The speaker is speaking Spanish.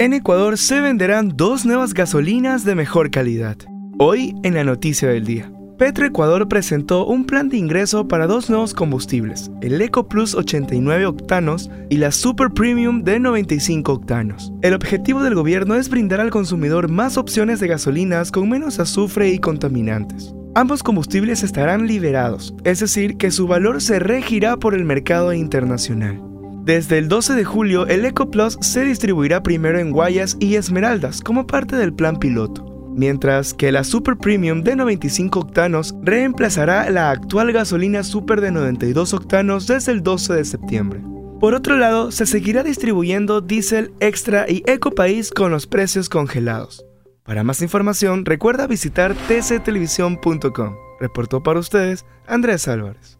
En Ecuador se venderán dos nuevas gasolinas de mejor calidad. Hoy en la noticia del día. Petroecuador presentó un plan de ingreso para dos nuevos combustibles, el Eco Plus 89 octanos y la Super Premium de 95 octanos. El objetivo del gobierno es brindar al consumidor más opciones de gasolinas con menos azufre y contaminantes. Ambos combustibles estarán liberados, es decir, que su valor se regirá por el mercado internacional. Desde el 12 de julio, el Eco Plus se distribuirá primero en Guayas y Esmeraldas como parte del plan piloto mientras que la Super Premium de 95 octanos reemplazará la actual gasolina Super de 92 octanos desde el 12 de septiembre. Por otro lado, se seguirá distribuyendo diésel extra y Eco País con los precios congelados. Para más información, recuerda visitar tctelevisión.com. Reportó para ustedes Andrés Álvarez.